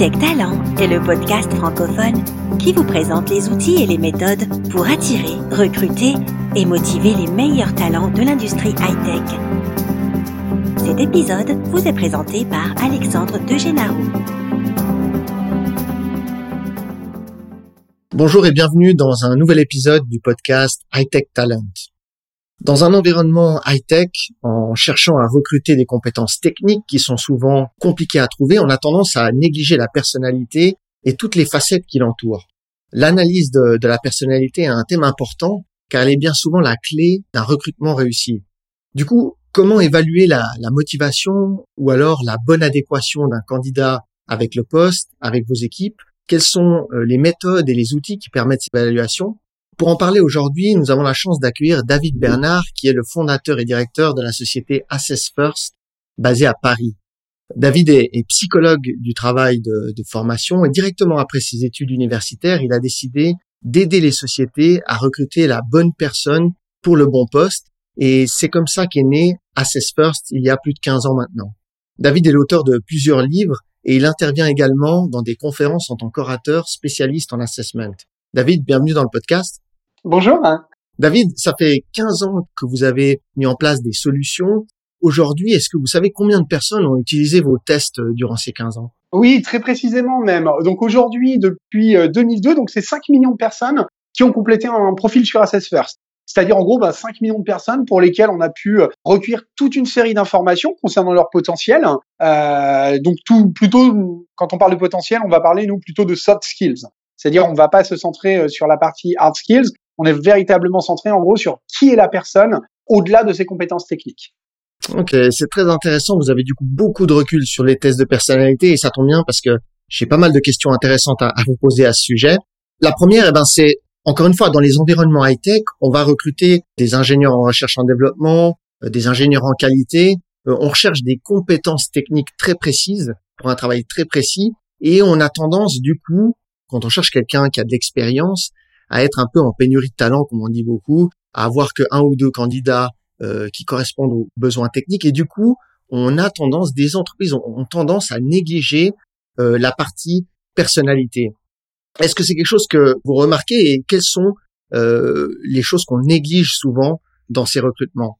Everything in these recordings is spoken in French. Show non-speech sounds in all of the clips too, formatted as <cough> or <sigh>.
Hightech Talent est le podcast francophone qui vous présente les outils et les méthodes pour attirer, recruter et motiver les meilleurs talents de l'industrie high-tech. Cet épisode vous est présenté par Alexandre Degénarou. Bonjour et bienvenue dans un nouvel épisode du podcast Hightech Talent. Dans un environnement high-tech, en cherchant à recruter des compétences techniques qui sont souvent compliquées à trouver, on a tendance à négliger la personnalité et toutes les facettes qui l'entourent. L'analyse de, la personnalité est un thème important car elle est bien souvent la clé d'un recrutement réussi. Du coup, comment évaluer la, motivation ou alors la bonne adéquation d'un candidat avec le poste, avec vos équipes? Quelles sont euh, les méthodes et les outils qui permettent cette évaluation? Pour en parler aujourd'hui, nous avons la chance d'accueillir David Bernard, qui est le fondateur et directeur de la société Assess First, basée à Paris. David est, psychologue du travail de, de, formation et directement après ses études universitaires, il a décidé d'aider les sociétés à recruter la bonne personne pour le bon poste. Et c'est comme ça qu'est né Assess First il y a plus de 15 ans maintenant. David est l'auteur de plusieurs livres et il intervient également dans des conférences en tant qu'orateur spécialiste en assessment. David, bienvenue dans le podcast. Bonjour. David, ça fait 15 ans que vous avez mis en place des solutions. Aujourd'hui, est-ce que vous savez combien de personnes ont utilisé vos tests euh, durant ces 15 ans? Oui, très précisément même. Donc aujourd'hui, depuis 2002, euh, donc c'est 5 millions de personnes qui ont complété un profil sur Assess First. C'est-à-dire en gros bah, 5 millions de personnes pour lesquelles on a pu euh, recueillir toute une série d'informations concernant leur potentiel. Euh, donc tout plutôt quand on parle de potentiel, on va parler nous plutôt de soft skills. C'est-à-dire on ne va pas se centrer sur la partie hard skills, on est véritablement centré en gros sur qui est la personne au-delà de ses compétences techniques. Ok, c'est très intéressant. Vous avez du coup beaucoup de recul sur les tests de personnalité et ça tombe bien parce que j'ai pas mal de questions intéressantes à, vous poser à ce sujet. La première, eh ben, c'est encore une fois dans les environnements high tech, on va recruter des ingénieurs en recherche en développement, euh, des ingénieurs en qualité. Euh, on recherche des compétences techniques très précises pour un travail très précis et on a tendance du coup, quand on cherche quelqu'un qui a de l'expérience, à être un peu en pénurie de talent, comme on dit beaucoup, à avoir que un ou deux candidats euh, qui correspondent aux besoins techniques. Et du coup, on a tendance, des entreprises ont, tendance à négliger euh, la partie personnalité. Est-ce que c'est quelque chose que vous remarquez et quelles sont euh, les choses qu'on néglige souvent dans ces recrutements?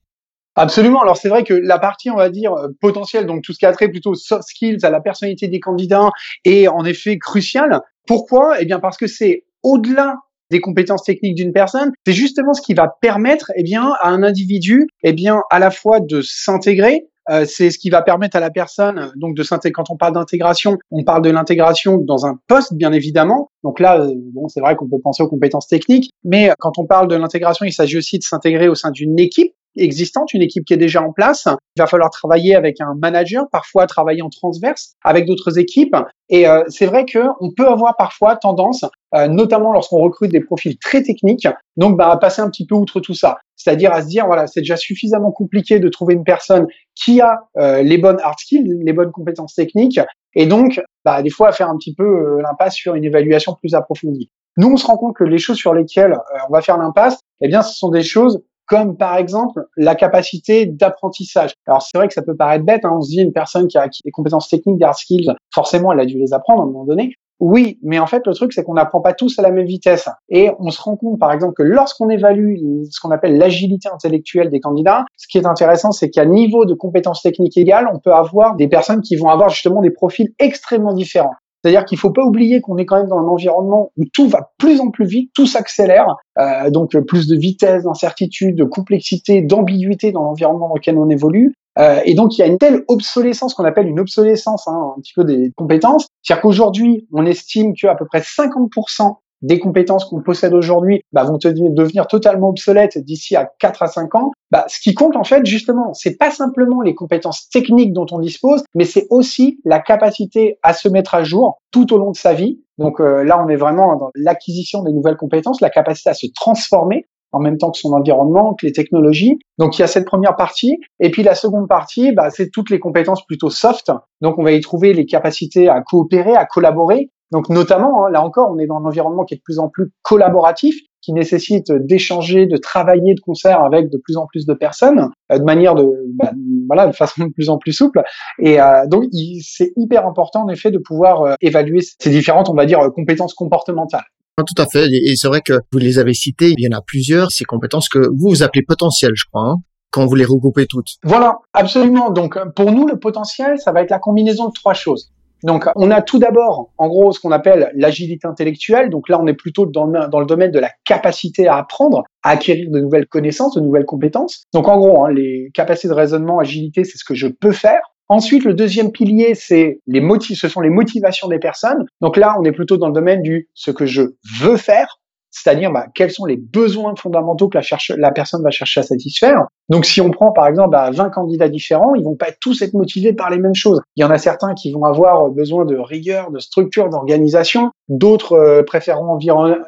Absolument. Alors c'est vrai que la partie, on va dire, potentielle, donc tout ce qui a trait plutôt soft skills, à la personnalité des candidats, est en effet crucial. Pourquoi? Eh bien parce que c'est au-delà des compétences techniques d'une personne, c'est justement ce qui va permettre, eh bien, à un individu, eh bien, à la fois de s'intégrer, euh, c'est ce qui va permettre à la personne donc de s'intégrer. Quand on parle d'intégration, on parle de l'intégration dans un poste, bien évidemment. Donc là, euh, bon, c'est vrai qu'on peut penser aux compétences techniques, mais quand on parle de l'intégration, il s'agit aussi de s'intégrer au sein d'une équipe existante, une équipe qui est déjà en place. Il va falloir travailler avec un manager, parfois travailler en transverse avec d'autres équipes. Et euh, c'est vrai qu'on peut avoir parfois tendance, euh, notamment lorsqu'on recrute des profils très techniques, donc bah, à passer un petit peu outre tout ça. C'est-à-dire à se dire, voilà, c'est déjà suffisamment compliqué de trouver une personne qui a euh, les bonnes hard skills, les bonnes compétences techniques, et donc bah, des fois à faire un petit peu l'impasse sur une évaluation plus approfondie. Nous, on se rend compte que les choses sur lesquelles on va faire l'impasse, eh bien, ce sont des choses comme par exemple la capacité d'apprentissage. Alors c'est vrai que ça peut paraître bête, hein, on se dit une personne qui a acquis des compétences techniques, des hard skills, forcément elle a dû les apprendre à un moment donné. Oui, mais en fait le truc c'est qu'on n'apprend pas tous à la même vitesse. Et on se rend compte par exemple que lorsqu'on évalue ce qu'on appelle l'agilité intellectuelle des candidats, ce qui est intéressant c'est qu'à niveau de compétences techniques égales, on peut avoir des personnes qui vont avoir justement des profils extrêmement différents. C'est-à-dire qu'il faut pas oublier qu'on est quand même dans un environnement où tout va plus en plus vite, tout s'accélère, euh, donc plus de vitesse, d'incertitude, de complexité, d'ambiguïté dans l'environnement dans lequel on évolue. Euh, et donc il y a une telle obsolescence qu'on appelle une obsolescence hein, un petit peu des compétences. C'est-à-dire qu'aujourd'hui, on estime qu'à peu près 50% des compétences qu'on possède aujourd'hui bah, vont devenir totalement obsolètes d'ici à 4 à 5 ans, bah, ce qui compte en fait justement, c'est pas simplement les compétences techniques dont on dispose, mais c'est aussi la capacité à se mettre à jour tout au long de sa vie. Donc euh, là, on est vraiment dans l'acquisition des nouvelles compétences, la capacité à se transformer en même temps que son environnement, que les technologies. Donc il y a cette première partie. Et puis la seconde partie, bah, c'est toutes les compétences plutôt soft. Donc on va y trouver les capacités à coopérer, à collaborer, Donc notamment, hein, là encore, on est dans un environnement qui est de plus en plus collaboratif, qui nécessite d'échanger, de travailler de concert avec de plus en plus de personnes, euh, de manière de, bah, voilà, de façon de plus en plus souple. Et euh, donc, c'est hyper important en effet de pouvoir euh, évaluer ces différentes, on va dire, compétences comportementales. Tout à fait. Et c'est vrai que vous les avez citées, il y en a plusieurs, ces compétences que vous, vous appelez potentielles, je crois. Hein quand vous les regroupez toutes. Voilà, absolument. Donc pour nous, le potentiel, ça va être la combinaison de trois choses. Donc, on a tout d'abord, en gros, ce qu'on appelle l'agilité intellectuelle. Donc là, on est plutôt dans le, domaine de la capacité à apprendre, à acquérir de nouvelles connaissances, de nouvelles compétences. Donc, en gros, hein, les capacités de raisonnement, agilité, c'est ce que je peux faire. Ensuite, le deuxième pilier, c'est les motifs, ce sont les motivations des personnes. Donc là, on est plutôt dans le domaine du ce que je veux faire c'est-à-dire bah, quels sont les besoins fondamentaux que la, la, personne va chercher à satisfaire. Donc si on prend par exemple bah, 20 candidats différents, ils vont pas tous être motivés par les mêmes choses. Il y en a certains qui vont avoir besoin de rigueur, de structure, d'organisation, d'autres euh, préféreront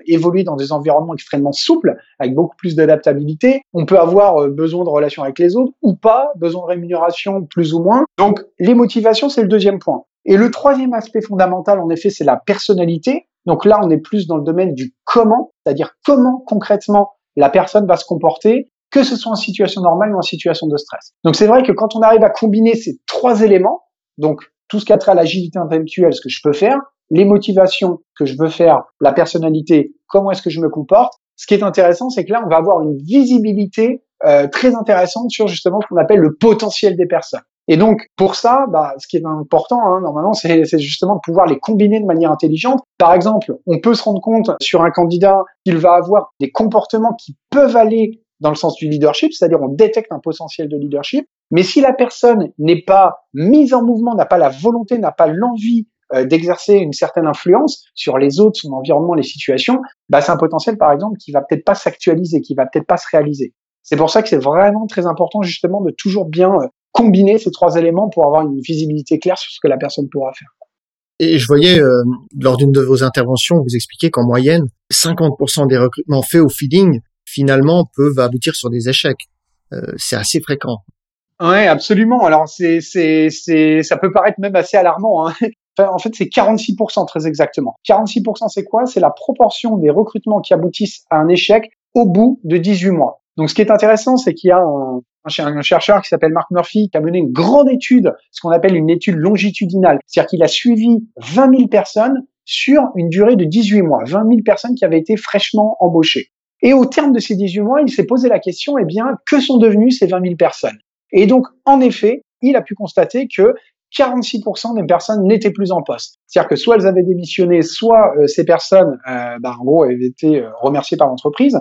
évoluer dans des environnements extrêmement souples, avec beaucoup plus d'adaptabilité. On peut avoir euh, besoin de relations avec les autres ou pas, besoin de rémunération plus ou moins. Donc les motivations, c'est le deuxième point. Et le troisième aspect fondamental, en effet, c'est la personnalité. Donc là, on est plus dans le domaine du comment, c'est-à-dire comment concrètement la personne va se comporter, que ce soit en situation normale ou en situation de stress. Donc c'est vrai que quand on arrive à combiner ces trois éléments, donc tout ce qui a trait à l'agilité intellectuelle, ce que je peux faire, les motivations que je veux faire, la personnalité, comment est-ce que je me comporte, ce qui est intéressant, c'est que là, on va avoir une visibilité euh, très intéressante sur justement ce qu'on appelle le potentiel des personnes. Et donc, pour ça, bah, ce qui est important, hein, normalement, c'est justement de pouvoir les combiner de manière intelligente. Par exemple, on peut se rendre compte sur un candidat qu'il va avoir des comportements qui peuvent aller dans le sens du leadership, c'est-à-dire on détecte un potentiel de leadership. Mais si la personne n'est pas mise en mouvement, n'a pas la volonté, n'a pas l'envie euh, d'exercer une certaine influence sur les autres, son environnement, les situations, bah, c'est un potentiel, par exemple, qui va peut-être pas s'actualiser, qui va peut-être pas se réaliser. C'est pour ça que c'est vraiment très important justement de toujours bien euh, combiner ces trois éléments pour avoir une visibilité claire sur ce que la personne pourra faire. Et je voyais euh, lors d'une de vos interventions, vous expliquez qu'en moyenne, 50% des recrutements faits au feeling finalement peuvent aboutir sur des échecs. Euh, c'est assez fréquent. Ouais, absolument. Alors c'est c'est c'est ça peut paraître même assez alarmant. Hein. <laughs> en fait, c'est 46% très exactement. 46% c'est quoi? C'est la proportion des recrutements qui aboutissent à un échec au bout de 18 mois. Donc ce qui est intéressant, c'est qu'il y a un, chercheur qui s'appelle Mark Murphy qui a mené une grande étude, ce qu'on appelle une étude longitudinale. C'est-à-dire qu'il a suivi 20 000 personnes sur une durée de 18 mois. 20 000 personnes qui avaient été fraîchement embauchées. Et au terme de ces 18 mois, il s'est posé la question, eh bien, que sont devenues ces 20 000 personnes? Et donc, en effet, il a pu constater que 46% des personnes n'étaient plus en poste. C'est-à-dire que soit elles avaient démissionné, soit euh, ces personnes, euh, bah, en gros, avaient été euh, remerciées par l'entreprise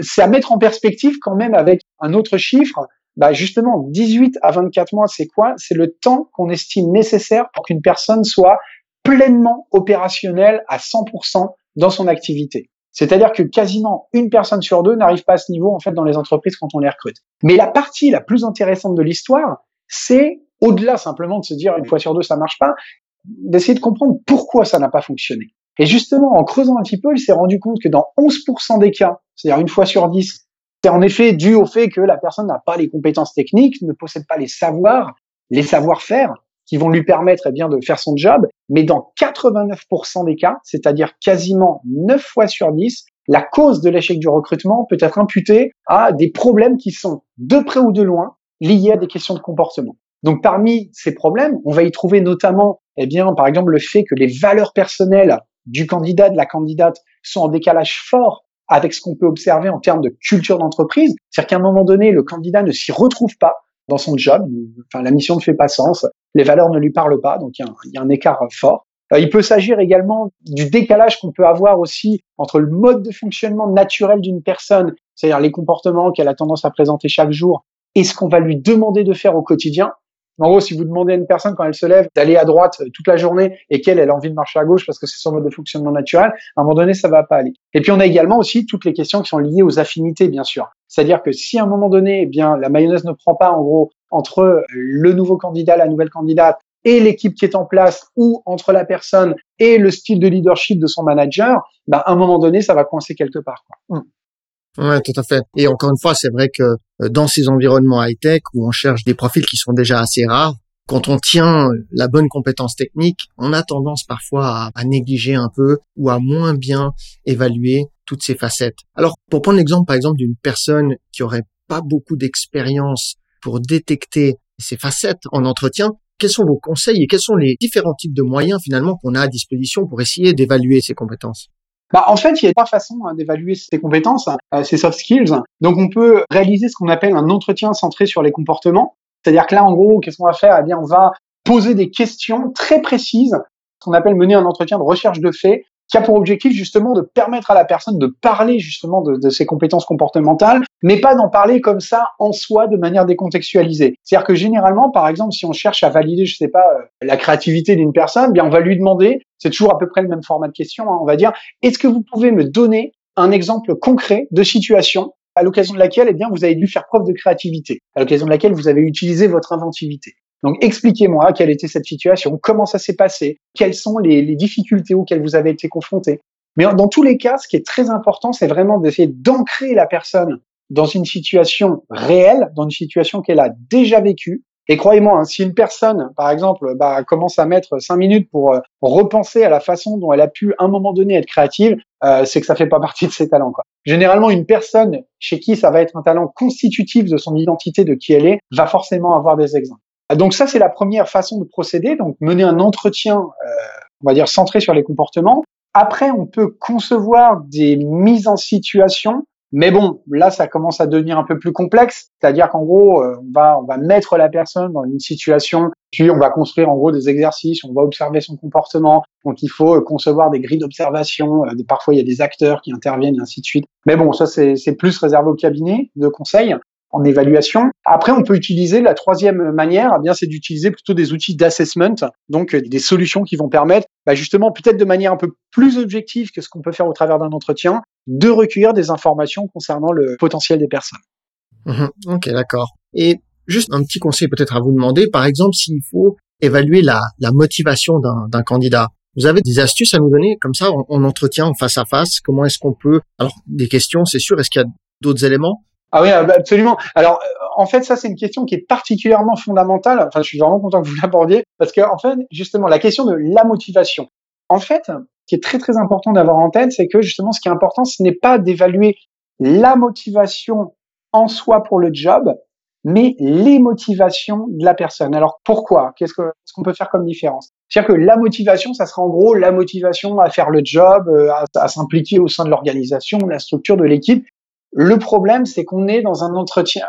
c'est à mettre en perspective quand même avec un autre chiffre. Bah justement, 18 à 24 mois, c'est quoi? C'est le temps qu'on estime nécessaire pour qu'une personne soit pleinement opérationnelle à 100% dans son activité. C'est-à-dire que quasiment une personne sur deux n'arrive pas à ce niveau en fait dans les entreprises quand on les recrute. Mais la partie la plus intéressante de l'histoire, c'est au-delà simplement de se dire une fois sur deux ça marche pas, d'essayer de comprendre pourquoi ça n'a pas fonctionné. Et justement, en creusant un petit peu, il s'est rendu compte que dans 11% des cas, c'est-à-dire une fois sur 10, c'est en effet dû au fait que la personne n'a pas les compétences techniques, ne possède pas les savoirs, les savoir-faire qui vont lui permettre eh bien de faire son job. Mais dans 89% des cas, c'est-à-dire quasiment 9 fois sur 10, la cause de l'échec du recrutement peut être imputée à des problèmes qui sont de près ou de loin liés à des questions de comportement. Donc parmi ces problèmes, on va y trouver notamment, eh bien, par exemple, le fait que les valeurs personnelles du candidat, de la candidate, sont en décalage fort avec ce qu'on peut observer en termes de culture d'entreprise. C'est-à-dire qu'à un moment donné, le candidat ne s'y retrouve pas dans son job, enfin la mission ne fait pas sens, les valeurs ne lui parlent pas, donc il y a un, écart fort. Euh, il peut s'agir également du décalage qu'on peut avoir aussi entre le mode de fonctionnement naturel d'une personne, c'est-à-dire les comportements qu'elle a tendance à présenter chaque jour, et ce qu'on va lui demander de faire au quotidien, en gros, si vous demandez à une personne quand elle se lève d'aller à droite euh, toute la journée et qu'elle elle a envie de marcher à gauche parce que c'est son mode de fonctionnement naturel, à un moment donné, ça va pas aller. Et puis on a également aussi toutes les questions qui sont liées aux affinités, bien sûr. C'est-à-dire que si à un moment donné, eh bien la mayonnaise ne prend pas en gros entre le nouveau candidat, la nouvelle candidate et l'équipe qui est en place ou entre la personne et le style de leadership de son manager, bah, à un moment donné, ça va coincer quelque part. Quoi. Hum. Ouais, tout à fait. Et encore une fois, c'est vrai que euh, dans ces environnements high-tech où on cherche des profils qui sont déjà assez rares, quand on tient la bonne compétence technique, on a tendance parfois à, négliger un peu ou à moins bien évaluer toutes ces facettes. Alors, pour prendre l'exemple, par exemple, d'une personne qui aurait pas beaucoup d'expérience pour détecter ces facettes en entretien, quels sont vos conseils et quels sont les différents types de moyens finalement qu'on a à disposition pour essayer d'évaluer ces compétences? Bah, en fait, il y a trois façons hein, d'évaluer ces compétences, euh, ces soft skills. Donc, on peut réaliser ce qu'on appelle un entretien centré sur les comportements. C'est-à-dire que là, en gros, qu'est-ce qu'on va faire? Eh bien, on va poser des questions très précises, qu'on appelle mener un entretien de recherche de faits, qui a pour objectif justement de permettre à la personne de parler justement de, ses compétences comportementales, mais pas d'en parler comme ça en soi de manière décontextualisée. C'est-à-dire que généralement, par exemple, si on cherche à valider, je sais pas, euh, la créativité d'une personne, bien on va lui demander, c'est toujours à peu près le même format de question, hein, on va dire, est-ce que vous pouvez me donner un exemple concret de situation à l'occasion de laquelle eh bien, vous avez dû faire preuve de créativité, à l'occasion de laquelle vous avez utilisé votre inventivité? Donc expliquez-moi quelle était cette situation, comment ça s'est passé, quelles sont les, difficultés auxquelles vous avez été confronté. Mais dans tous les cas, ce qui est très important, c'est vraiment d'essayer d'ancrer la personne dans une situation réelle, dans une situation qu'elle a déjà vécue, et croyez-moi, hein, si une personne, par exemple, bah, commence à mettre cinq minutes pour euh, repenser à la façon dont elle a pu, à un moment donné, être créative, euh, c'est que ça fait pas partie de ses talents. Quoi. Généralement, une personne chez qui ça va être un talent constitutif de son identité, de qui elle est, va forcément avoir des exemples. Donc ça, c'est la première façon de procéder. Donc mener un entretien, euh, on va dire centré sur les comportements. Après, on peut concevoir des mises en situation mais bon, là, ça commence à devenir un peu plus complexe. C'est-à-dire qu'en gros, euh, on va, on va mettre la personne dans une situation, puis on va construire en gros des exercices, on va observer son comportement. Donc, il faut euh, concevoir des grilles d'observation. Euh, parfois, il y a des acteurs qui interviennent, et ainsi de suite. Mais bon, ça, c'est plus réservé au cabinet de conseil en évaluation. Après, on peut utiliser la troisième manière, eh bien, c'est d'utiliser plutôt des outils d'assessment, donc des solutions qui vont permettre, bah, justement, peut-être de manière un peu plus objective que ce qu'on peut faire au travers d'un entretien, de recueillir des informations concernant le potentiel des personnes. Mhm. ok, d'accord. Et juste un petit conseil peut-être à vous demander, par exemple, s'il faut évaluer la, la motivation d'un candidat. Vous avez des astuces à nous donner? Comme ça en, entretien, en face à face Comment est-ce qu'on peut? Alors, des questions, c'est sûr. Est-ce qu'il y a d'autres éléments? Ah oui, ah bah, absolument. Alors, euh, en fait, ça, c'est une question qui est particulièrement fondamentale. Enfin, je suis vraiment content que vous l'abordiez parce que, en fait, justement, la question de la motivation. En fait, ce qui est très, très important d'avoir en tête, c'est que, justement, ce qui est important, ce n'est pas d'évaluer la motivation en soi pour le job, mais les motivations de la personne. Alors, pourquoi? Qu'est-ce qu'on peut faire comme différence? C'est-à-dire que la motivation, ça sera en gros la motivation à faire le job, euh, à, à s'impliquer au sein de l'organisation, la structure de l'équipe, le problème, c'est qu'on est dans un entretien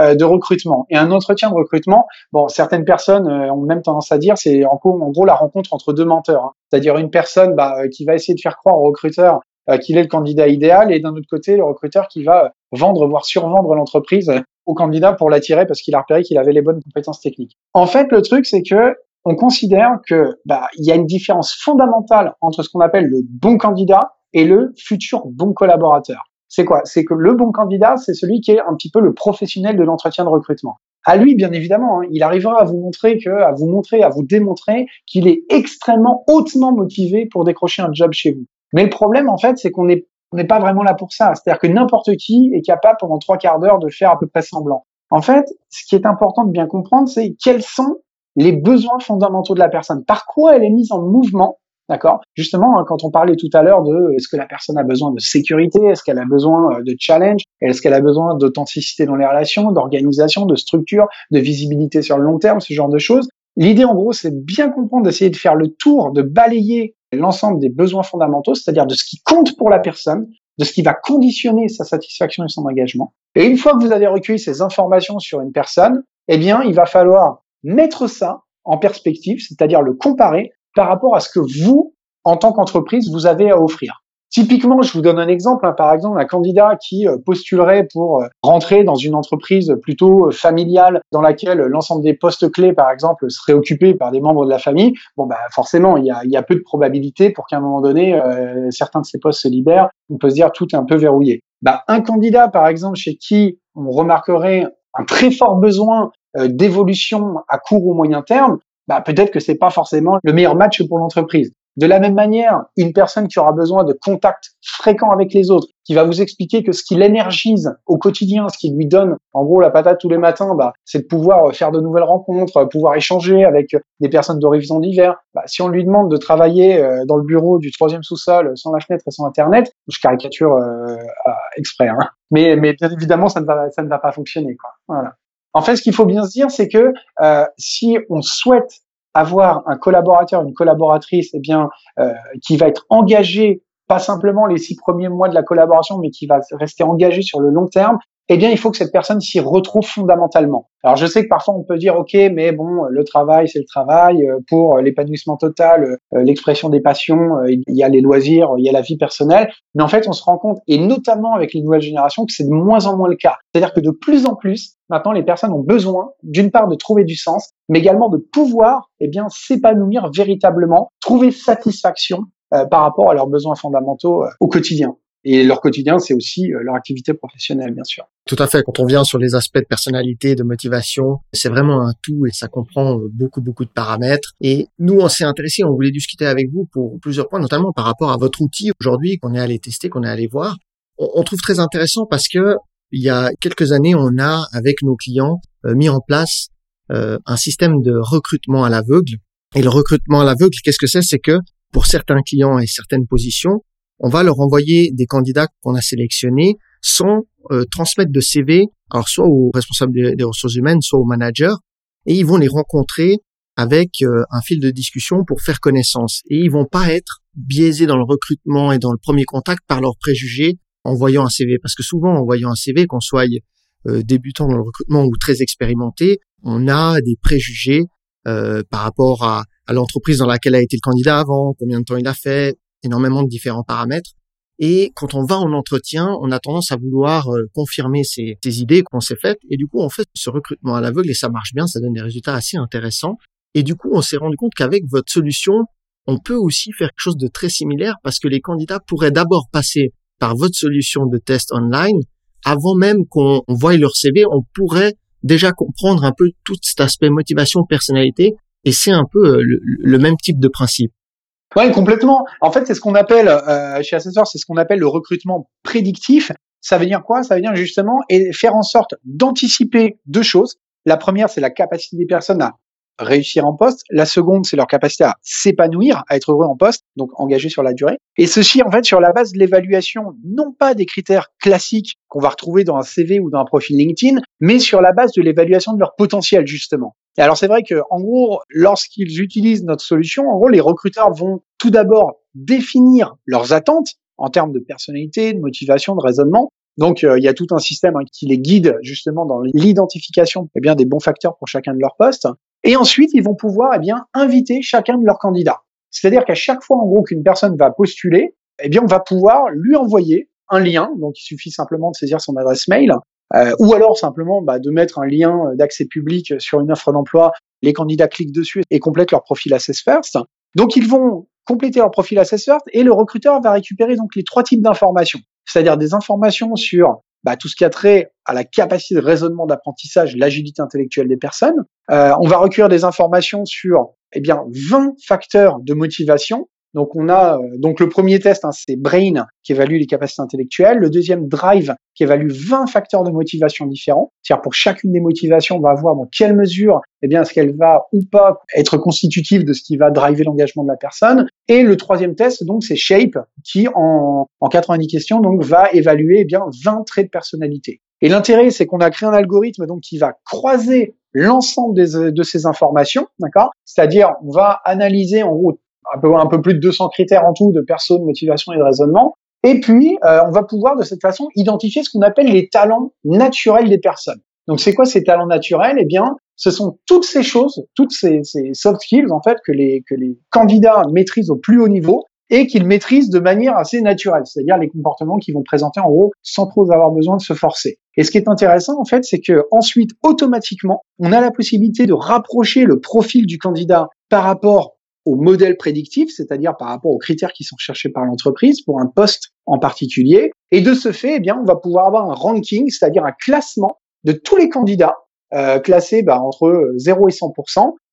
euh, de recrutement. Et un entretien de recrutement, bon, certaines personnes euh, ont même tendance à dire, c'est en gros, la rencontre entre deux menteurs. Hein. C'est-à-dire une personne bah, euh, qui va essayer de faire croire au recruteur qu'il est le candidat idéal, et d'un autre côté, le recruteur qui va vendre, voire survendre l'entreprise au candidat pour l'attirer parce qu'il a repéré qu'il avait les bonnes compétences techniques. En fait, le truc, c'est que on considère que bah, il y a une différence fondamentale entre ce qu'on appelle le bon candidat et le futur bon collaborateur c'est quoi? C'est que le bon candidat, c'est celui qui est un petit peu le professionnel de l'entretien de recrutement. À lui, bien évidemment, hein, il arrivera à vous montrer que, à vous montrer, à vous démontrer qu'il est extrêmement hautement motivé pour décrocher un job chez vous. Mais le problème, en fait, c'est qu'on n'est pas vraiment là pour ça. C'est-à-dire que n'importe qui est capable pendant trois quarts d'heure de faire à peu près semblant. En fait, ce qui est important de bien comprendre, c'est quels sont les besoins fondamentaux de la personne. Par quoi elle est mise en mouvement D'accord Justement, hein, quand on parlait tout à l'heure de est-ce que la personne a besoin de sécurité, est-ce qu'elle a besoin euh, de challenge, est-ce qu'elle a besoin d'authenticité dans les relations, d'organisation, de structure, de visibilité sur le long terme, ce genre de choses. L'idée, en gros, c'est de bien comprendre, d'essayer de faire le tour, de balayer l'ensemble des besoins fondamentaux, c'est-à-dire de ce qui compte pour la personne, de ce qui va conditionner sa satisfaction et son engagement. Et une fois que vous avez recueilli ces informations sur une personne, eh bien, il va falloir mettre ça en perspective, c'est-à-dire le comparer par rapport à ce que vous, en tant qu'entreprise, vous avez à offrir. Typiquement, je vous donne un exemple. Hein. par exemple, un candidat qui euh, postulerait pour euh, rentrer dans une entreprise plutôt euh, familiale dans laquelle l'ensemble des postes clés, par exemple, seraient occupés par des membres de la famille. Bon, bah forcément, il y a, peu de probabilité pour qu'à un moment donné, certains de ces postes se libèrent. On peut se dire tout est un peu verrouillé. Bah, un candidat, par exemple, chez qui on remarquerait un très fort besoin d'évolution à court ou moyen terme, bah, peut-être que c'est pas forcément le meilleur match pour l'entreprise. De la même manière, une personne qui aura besoin de contact fréquent avec les autres, qui va vous expliquer que ce qui l'énergise au quotidien, ce qui lui donne, en gros, la patate tous les matins, bah, c'est de pouvoir faire de nouvelles rencontres, pouvoir échanger avec des personnes d'horizons divers. Bah, si on lui demande de travailler euh, dans le bureau du troisième sous-sol, sans la fenêtre et sans Internet, je caricature euh, exprès, hein. mais, mais bien évidemment, ça ne va, ça ne va pas fonctionner. Quoi. Voilà. En fait, ce qu'il faut bien se dire, c'est que euh, si on souhaite avoir un collaborateur, une collaboratrice, eh bien, euh, qui va être engagé pas simplement les six premiers mois de la collaboration, mais qui va rester engagé sur le long terme, eh bien, il faut que cette personne s'y retrouve fondamentalement. Alors, je sais que parfois on peut dire, ok, mais bon, le travail, c'est le travail. Euh, pour l'épanouissement total, euh, l'expression des passions, il y a les loisirs, il y a la vie personnelle. Mais en fait, on se rend compte, et notamment avec les nouvelles générations, que c'est de moins en moins le cas. C'est-à-dire que de plus en plus, maintenant, les personnes ont besoin, d'une part, de trouver du sens, mais également de pouvoir, eh bien, s'épanouir véritablement, trouver satisfaction euh, par rapport à leurs besoins fondamentaux au quotidien. Et leur quotidien, c'est aussi euh, leur activité professionnelle, bien sûr. Tout à fait. Quand on vient sur les aspects de personnalité, de motivation, c'est vraiment un tout et ça comprend euh, beaucoup, beaucoup de paramètres. Et nous, on s'est intéressé, on voulait discuter avec vous pour plusieurs points, notamment par rapport à votre outil aujourd'hui qu'on est allé tester, qu'on est allé voir. On, trouve très intéressant parce que il y a quelques années, on a, avec nos clients, euh, mis en place un système de recrutement à l'aveugle. Et le recrutement à l'aveugle, qu'est-ce que c'est? C'est que pour certains clients et certaines positions, on va leur envoyer des candidats qu'on a sélectionnés sans euh, transmettre de CV, alors soit aux responsables des, ressources humaines, soit aux managers, et ils vont les rencontrer avec euh, un fil de discussion pour faire connaissance. Et ils vont pas être biaisés dans le recrutement et dans le premier contact par leurs préjugés en voyant un CV. Parce que souvent, en voyant un CV, qu'on soit euh, débutant dans le recrutement ou très expérimenté, on a des préjugés par rapport à, à l'entreprise dans laquelle a été le candidat avant, combien de temps il a fait, énormément de différents paramètres. Et quand on va en entretien, on a tendance à vouloir euh, confirmer ces, idées qu'on s'est faites. Et du coup, on fait ce recrutement à l'aveugle et ça marche bien, ça donne des résultats assez intéressants. Et du coup, on s'est rendu compte qu'avec votre solution, on peut aussi faire quelque chose de très similaire parce que les candidats pourraient d'abord passer par votre solution de test online avant même qu'on voie leur CV. On pourrait déjà comprendre un peu tout cet aspect motivation, personnalité. Et c'est un peu euh, le même type de principe. Ouais, complètement. En fait, c'est ce qu'on appelle euh, chez Assessor, c'est ce qu'on appelle le recrutement prédictif. Ça veut dire quoi? Ça veut dire justement et faire en sorte d'anticiper deux choses. La première, c'est la capacité des personnes à réussir en poste. La seconde, c'est leur capacité à s'épanouir, à être heureux en poste, donc engagé sur la durée. Et ceci, en fait, sur la base de l'évaluation, non pas des critères classiques qu'on va retrouver dans un CV ou dans un profil LinkedIn, mais sur la base de l'évaluation de leur potentiel, justement. Et alors, c'est vrai que, en gros, lorsqu'ils utilisent notre solution, en gros, les recruteurs vont tout d'abord définir leurs attentes en termes de personnalité, de motivation, de raisonnement, donc euh, il y a tout un système hein, qui les guide justement dans l'identification eh bien des bons facteurs pour chacun de leurs postes. Et ensuite, ils vont pouvoir eh bien inviter chacun de leurs candidats. C'est-à-dire qu'à chaque fois, en gros, qu'une personne va postuler, eh bien, on va pouvoir lui envoyer un lien. Donc, il suffit simplement de saisir son adresse mail, euh, ou alors simplement bah, de mettre un lien d'accès public sur une offre d'emploi. Les candidats cliquent dessus et complètent leur profil Assess First. Donc, ils vont compléter leur profil Assess First et le recruteur va récupérer donc les trois types d'informations, c'est-à-dire des informations sur bah, tout ce qui a trait à la capacité de raisonnement d'apprentissage, l'agilité intellectuelle des personnes. Euh, on va recueillir des informations sur eh bien 20 facteurs de motivation donc on a euh, donc le premier test, hein, c'est Brain qui évalue les capacités intellectuelles. Le deuxième Drive qui évalue 20 facteurs de motivation différents. C'est-à-dire pour chacune des motivations, on va voir dans quelle mesure, eh bien, est-ce qu'elle va ou pas être constitutive de ce qui va driver l'engagement de la personne. Et le troisième test, donc, c'est Shape qui, en, en 90 questions, donc, va évaluer eh bien 20 traits de personnalité. Et l'intérêt, c'est qu'on a créé un algorithme donc qui va croiser l'ensemble de ces informations, d'accord? C'est-à-dire, on va analyser en gros un peu, un peu plus de 200 critères en tout de personnes, motivation et de raisonnement. Et puis, euh, on va pouvoir de cette façon identifier ce qu'on appelle les talents naturels des personnes. Donc, c'est quoi ces talents naturels? Eh bien, ce sont toutes ces choses, toutes ces, ces, soft skills en fait que les que les candidats maîtrisent au plus haut niveau et qu'ils maîtrisent de manière assez naturelle, c'est-à-dire les comportements qu'ils vont présenter en gros sans trop avoir besoin de se forcer. Et ce qui est intéressant en fait, c'est que ensuite automatiquement, on a la possibilité de rapprocher le profil du candidat par rapport au modèle prédictif, c'est-à-dire par rapport aux critères qui sont cherchés par l'entreprise pour un poste en particulier. Et de ce fait, eh bien, on va pouvoir avoir un ranking, c'est-à-dire un classement de tous les candidats euh, classés bah, entre 0 et 100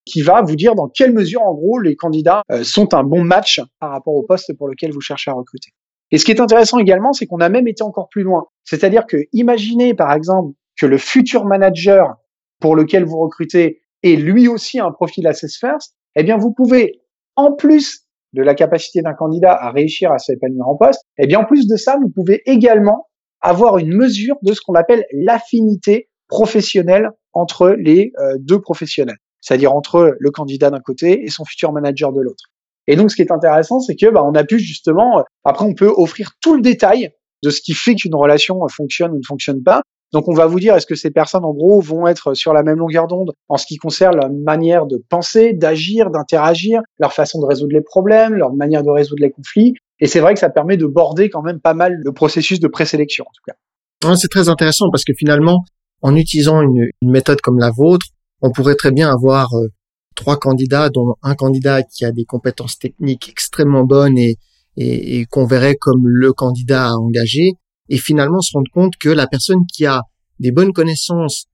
qui va vous dire dans quelle mesure, en gros, les candidats euh, sont un bon match par rapport au poste pour lequel vous cherchez à recruter. Et ce qui est intéressant également, c'est qu'on a même été encore plus loin. C'est-à-dire que imaginez, par exemple, que le futur manager pour lequel vous recrutez est lui aussi un profil Assess First, eh bien, vous pouvez, en plus de la capacité d'un candidat à réussir à s'épanouir en poste, eh bien, en plus de ça, vous pouvez également avoir une mesure de ce qu'on appelle l'affinité professionnelle entre les euh, deux professionnels, c'est-à-dire entre le candidat d'un côté et son futur manager de l'autre. Et donc, ce qui est intéressant, c'est que bah, on a pu justement, euh, après, on peut offrir tout le détail de ce qui fait qu'une relation euh, fonctionne ou ne fonctionne pas. Donc, on va vous dire, est-ce que ces personnes, en gros, vont être sur la même longueur d'onde en ce qui concerne leur manière de penser, d'agir, d'interagir, leur façon de résoudre les problèmes, leur manière de résoudre les conflits? Et c'est vrai que ça permet de border quand même pas mal le processus de présélection, en tout cas. C'est très intéressant parce que finalement, en utilisant une, méthode comme la vôtre, on pourrait très bien avoir euh, trois candidats, dont un candidat qui a des compétences techniques extrêmement bonnes et, et, qu'on verrait comme le candidat à engager, et finalement se rendre compte que la personne qui a des bonnes connaissances,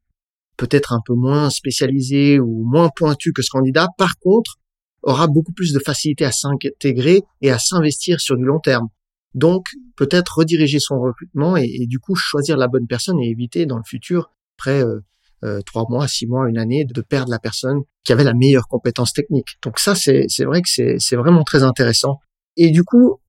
peut-être un peu moins spécialisées ou moins pointues que ce candidat, par contre, aura beaucoup plus de facilité à s'intégrer et à s'investir sur du long terme. Donc, peut-être rediriger son recrutement et, du coup choisir la bonne personne et éviter dans le futur, après euh, euh, trois mois, six mois, une année, de perdre la personne qui avait la meilleure compétence technique. Donc ça, c'est vrai que c'est vraiment très intéressant. Et du coup,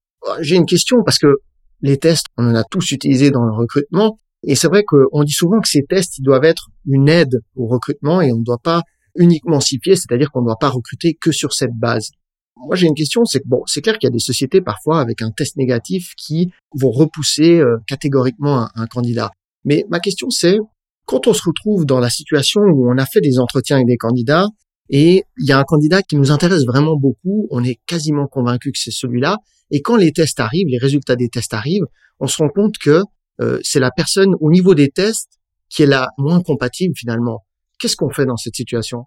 j'ai une question parce que les tests, on en a tous utilisé dans le recrutement. Et c'est vrai qu'on dit souvent que ces tests, ils doivent être une aide au recrutement et on ne doit pas uniquement s'y fier, c'est-à-dire qu'on ne doit pas recruter que sur cette base. Moi, j'ai une question, c'est que bon, c'est clair qu'il y a des sociétés parfois avec un test négatif qui vont repousser euh, catégoriquement un, candidat. Mais ma question, c'est quand on se retrouve dans la situation où on a fait des entretiens avec des candidats et il y a un candidat qui nous intéresse vraiment beaucoup, on est quasiment convaincu que c'est celui-là, et quand les tests arrivent, les résultats des tests arrivent, on se rend compte que euh, c'est la personne au niveau des tests qui est la moins compatible finalement. Qu'est-ce qu'on fait dans cette situation?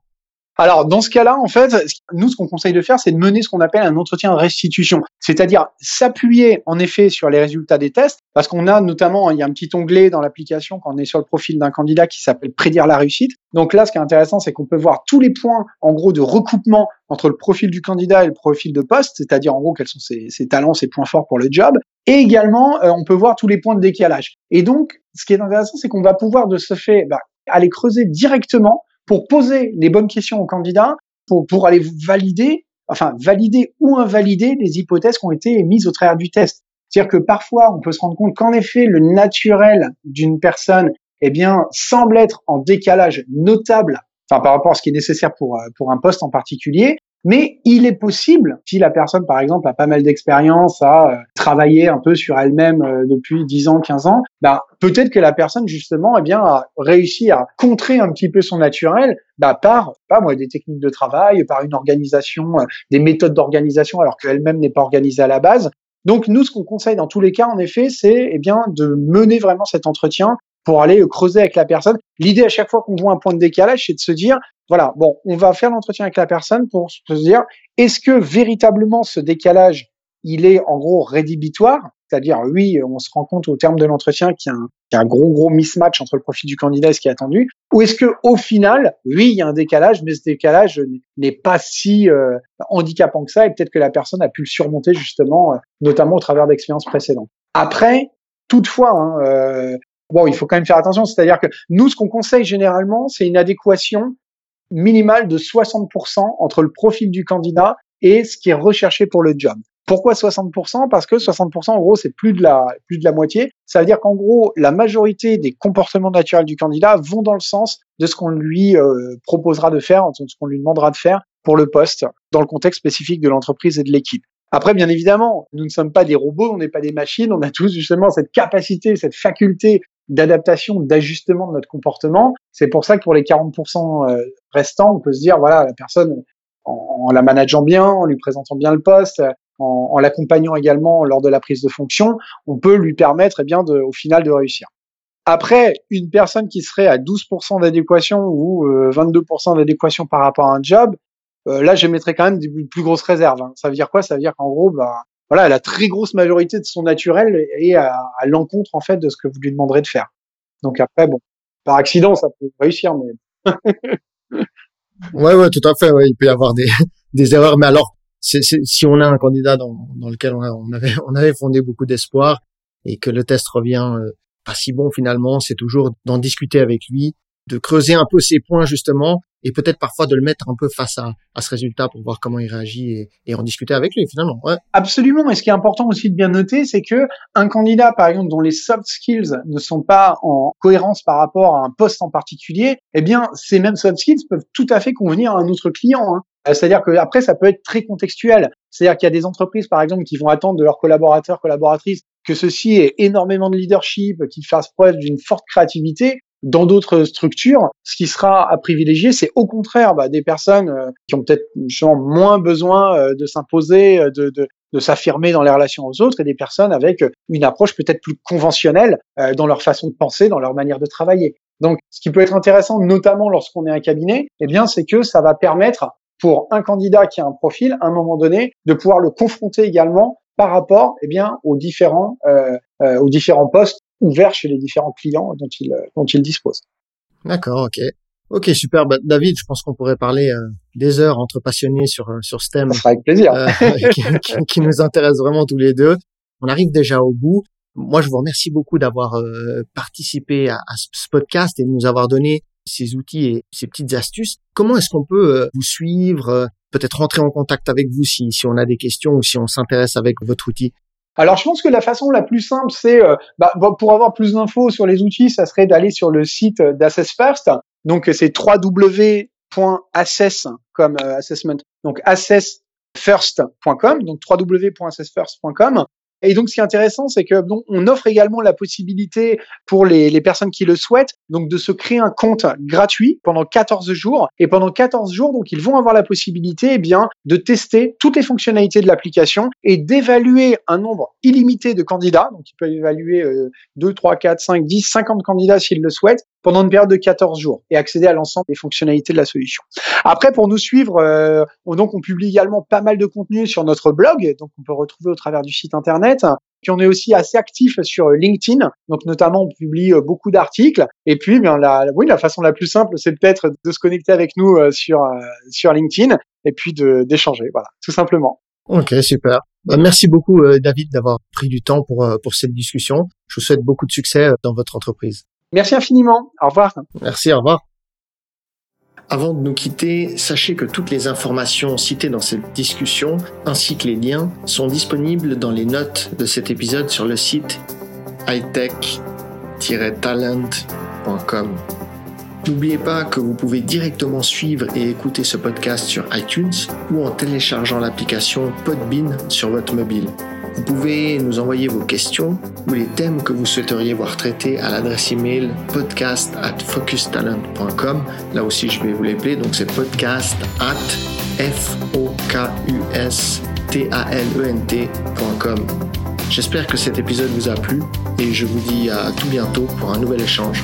Alors, dans ce cas-là, en fait, nous, ce qu'on conseille de faire, c'est de mener ce qu'on appelle un entretien restitution. C'est-à-dire s'appuyer, en effet, sur les résultats des tests, parce qu'on a notamment, il y a un petit onglet dans l'application quand on est sur le profil d'un candidat qui s'appelle prédire la réussite. Donc là, ce qui est intéressant, c'est qu'on peut voir tous les points, en gros, de recoupement entre le profil du candidat et le profil de poste, c'est-à-dire, en gros, quels sont ses, talents, ses points forts pour le job. Et également, euh, on peut voir tous les points de décalage. Et donc, ce qui est intéressant, c'est qu'on va pouvoir de ce fait bah, aller creuser directement pour poser les bonnes questions aux candidats, pour, pour aller valider, enfin valider ou invalider les hypothèses qui ont été mises au travers du test. C'est-à-dire que parfois, on peut se rendre compte qu'en effet, le naturel d'une personne, eh bien, semble être en décalage notable, enfin par rapport à ce qui est nécessaire pour euh, pour un poste en particulier, mais il est possible, si la personne, par exemple, a pas mal d'expérience, a euh, travaillé un peu sur elle-même euh, depuis 10 ans, 15 ans, bah, peut-être que la personne, justement, eh bien, a réussi à contrer un petit peu son naturel bah, par, moi, des techniques de travail, par une organisation, euh, des méthodes d'organisation, alors qu'elle-même n'est pas organisée à la base. Donc, nous, ce qu'on conseille dans tous les cas, en effet, c'est eh bien de mener vraiment cet entretien pour aller creuser avec la personne. L'idée à chaque fois qu'on voit un point de décalage, c'est de se dire, voilà, bon, on va faire l'entretien avec la personne pour se dire, est-ce que véritablement ce décalage, il est en gros rédhibitoire? C'est-à-dire, oui, on se rend compte au terme de l'entretien qu'il y, a un gros, gros mismatch entre le profil du candidat et ce qui est attendu. Ou est-ce que au final, oui, il y a un décalage, mais ce décalage n'est pas si euh, handicapant que ça, et peut-être que la personne a pu le surmonter justement, euh, notamment au travers d'expériences précédentes. Après, toutefois, hein, euh, bon, il faut quand même faire attention. C'est-à-dire que nous, ce qu'on conseille généralement, c'est une adéquation minimale de 60% entre le profil du candidat et ce qui est recherché pour le job. Pourquoi 60% Parce que 60% en gros c'est plus de la plus de la moitié. Ça veut dire qu'en gros la majorité des comportements naturels du candidat vont dans le sens de ce qu'on lui euh, proposera de faire, de ce qu'on lui demandera de faire pour le poste dans le contexte spécifique de l'entreprise et de l'équipe. Après, bien évidemment, nous ne sommes pas des robots, on n'est pas des machines, on a tous justement cette capacité, cette faculté d'adaptation, d'ajustement de notre comportement. C'est pour ça que pour les 40% euh, restants, on peut se dire, voilà, la personne, en, la manageant bien, en lui présentant bien le poste, en, l'accompagnant également lors de la prise de fonction, on peut lui permettre, eh bien, de, au final, de réussir. Après, une personne qui serait à 12% d'adéquation ou 22% euh, d'adéquation par rapport à un job, euh, là, je mettrais quand même des plus grosses réserves. Hein. Ça veut dire quoi? Ça veut dire qu'en gros, bah, voilà, la très grosse majorité de son naturel est à, l'encontre en fait de ce que vous lui demanderez de faire. Donc après, bon, par accident, ça peut réussir, mais Ouais, ouais, tout à fait. Ouais, il peut y avoir des, <laughs> des erreurs, mais alors, c'est, si on a un candidat dans, dans lequel on, on, avait, on avait fondé beaucoup d'espoir et que le test revient euh, pas si bon finalement, c'est toujours d'en discuter avec lui, de creuser un peu ses points justement et peut-être parfois de le mettre un peu face à, ce résultat pour voir comment il réagit et, en discuter avec lui finalement. Absolument. Et ce qui est important aussi de bien noter, c'est que un candidat, par exemple, dont les soft skills ne sont pas en cohérence par rapport à un poste en particulier, eh bien, ces mêmes soft skills peuvent tout à fait convenir à un autre client. Hein. C'est-à-dire que après, ça peut être très contextuel. C'est-à-dire qu'il y a des entreprises, par exemple, qui vont attendre de leurs collaborateurs, collaboratrices, que ceci ait énormément de leadership, qu'ils fassent preuve d'une forte créativité dans d'autres structures, ce qui sera à privilégier, c'est au contraire bah, des personnes euh, qui ont peut-être moins besoin euh, de s'imposer, euh, de, de, de s'affirmer dans les relations aux autres, et des personnes avec une approche peut-être plus conventionnelle dans leur façon de penser, dans leur manière de travailler. Donc, ce qui peut être intéressant, notamment lorsqu'on est un cabinet, eh bien, c'est que ça va permettre pour un candidat qui a un profil, à un moment donné, de pouvoir le confronter également par rapport, eh bien, aux différents, euh, aux différents postes ouvert chez les différents clients dont il, dont il dispose. D'accord, ok. Ok, super. Bah, David, je pense qu'on pourrait parler euh, des heures entre passionnés sur euh, sur ce thème. Ça sera avec plaisir. Euh, <laughs> qui, qui, qui, nous intéresse vraiment tous les deux. On arrive déjà au bout. Moi, je vous remercie beaucoup d'avoir participé à, à, ce podcast et de nous avoir donné ces outils et ces petites astuces. Comment est-ce qu'on peut vous suivre, peut-être rentrer en contact avec vous si, si on a des questions ou si on s'intéresse avec votre outil? Alors, je pense que la façon la plus simple, c'est euh, bah, pour avoir plus d'infos sur les outils, ça serait d'aller sur le site d'Assess First. Donc, c'est www.assess comme euh, assessment. Donc, assessfirst.com. Donc, www.assessfirst.com. Et donc, ce qui est intéressant, c'est que donc, on offre également la possibilité pour les, les, personnes qui le souhaitent, donc de se créer un compte gratuit pendant 14 jours. Et pendant 14 jours, donc, ils vont avoir la possibilité, eh bien, de tester toutes les fonctionnalités de l'application et d'évaluer un nombre illimité de candidats. Donc, ils peuvent évaluer euh, 2, 3, 4, 5, 10, 50 candidats s'ils le souhaitent pendant une période de 14 jours et accéder à l'ensemble des fonctionnalités de la solution. Après, pour nous suivre, euh, on, donc on publie également pas mal de contenu sur notre blog, donc on peut retrouver au travers du site internet. Puis on est aussi assez actif sur LinkedIn, donc notamment on publie euh, beaucoup d'articles. Et puis, bien la, oui, la façon la plus simple, c'est peut-être de se connecter avec nous euh, sur euh, sur LinkedIn et puis d'échanger, voilà, tout simplement. Ok, super. Bah, merci beaucoup David d'avoir pris du temps pour pour cette discussion. Je vous souhaite beaucoup de succès dans votre entreprise. Merci infiniment. Au revoir. Merci, au revoir. Avant de nous quitter, sachez que toutes les informations citées dans cette discussion, ainsi que les liens, sont disponibles dans les notes de cet épisode sur le site hightech-talent.com. N'oubliez pas que vous pouvez directement suivre et écouter ce podcast sur iTunes ou en téléchargeant l'application Podbean sur votre mobile. Vous pouvez nous envoyer vos questions ou les thèmes que vous souhaiteriez voir traités à l'adresse email podcast at focustalent.com. Là aussi, je vais vous l'appeler. Donc, c'est podcast at f t e. J'espère que cet épisode vous a plu et je vous dis à tout bientôt pour un nouvel échange.